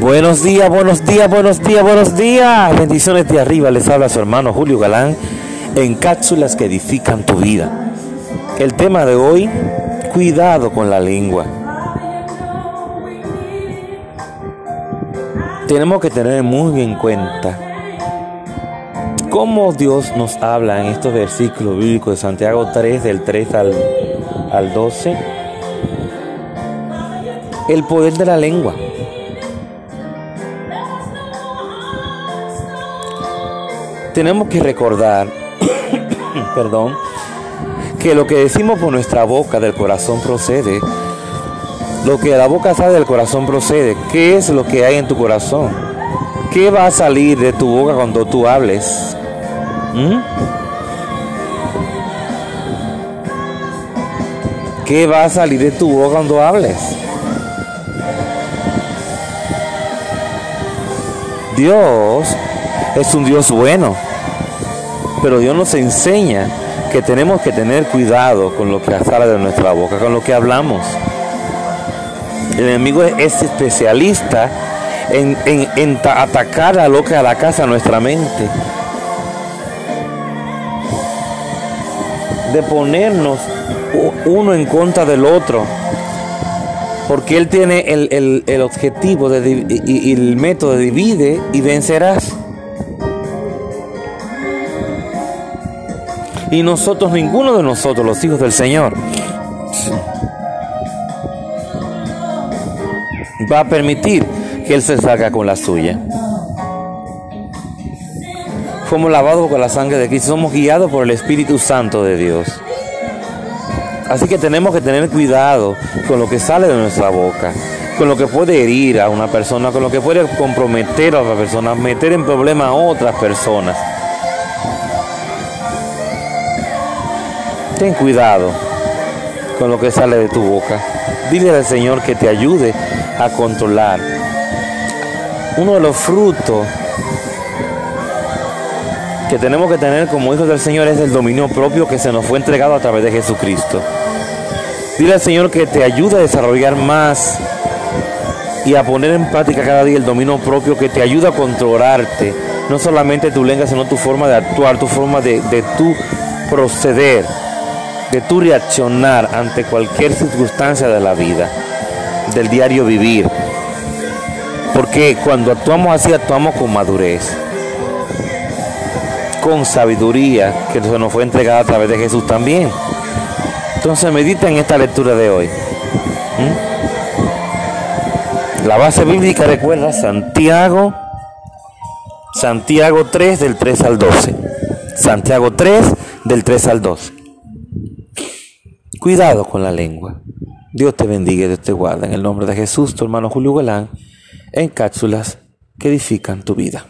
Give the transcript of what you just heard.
Buenos días, buenos días, buenos días, buenos días. Bendiciones de arriba. Les habla su hermano Julio Galán en cápsulas que edifican tu vida. El tema de hoy, cuidado con la lengua. Tenemos que tener muy en cuenta cómo Dios nos habla en estos versículos bíblicos de Santiago 3, del 3 al, al 12. El poder de la lengua. tenemos que recordar, perdón, que lo que decimos por nuestra boca del corazón procede. Lo que la boca sale del corazón procede. ¿Qué es lo que hay en tu corazón? ¿Qué va a salir de tu boca cuando tú hables? ¿Mm? ¿Qué va a salir de tu boca cuando hables? Dios es un Dios bueno. Pero Dios nos enseña que tenemos que tener cuidado con lo que sale de nuestra boca, con lo que hablamos. El enemigo es especialista en, atacar a lo que a la casa nuestra mente. De ponernos uno en contra del otro. Porque Él tiene el, objetivo de, y el método de divide y vencerás. Y nosotros, ninguno de nosotros, los hijos del Señor, va a permitir que Él se salga con la suya. Fuimos lavados con la sangre de Cristo, somos guiados por el Espíritu Santo de Dios. Así que tenemos que tener cuidado con lo que sale de nuestra boca, con lo que puede herir a una persona, con lo que puede comprometer a otra persona, meter en problemas a otras personas. ten cuidado con lo que sale de tu boca. Dile al Señor que te ayude a controlar. Uno de los frutos que tenemos que tener como hijos del Señor es el dominio propio que se nos fue entregado a través de Jesucristo. Dile al Señor que te ayude a desarrollar más y a poner en práctica cada día el dominio propio que te ayuda a controlarte. No solamente tu lengua, sino tu forma de actuar, tu forma de, de tu proceder de tu reaccionar ante cualquier circunstancia de la vida, del diario vivir. Porque cuando actuamos así, actuamos con madurez, con sabiduría que se nos fue entregada a través de Jesús también. Entonces medita en esta lectura de hoy. ¿Mm? La base bíblica recuerda Santiago, Santiago 3 del 3 al 12. Santiago 3 del 3 al 12. Cuidado con la lengua. Dios te bendiga y Dios te guarda. En el nombre de Jesús, tu hermano Julio Galán, en cápsulas que edifican tu vida.